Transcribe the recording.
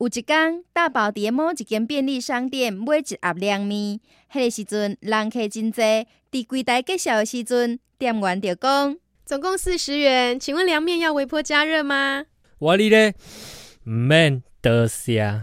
有一天，大宝伫某一间便利商店买一盒凉面，迄个时阵人客真多。伫柜台介绍的时阵，店员就讲：“总共四十元，请问凉面要微波加热吗？”我哩咧，唔免多谢。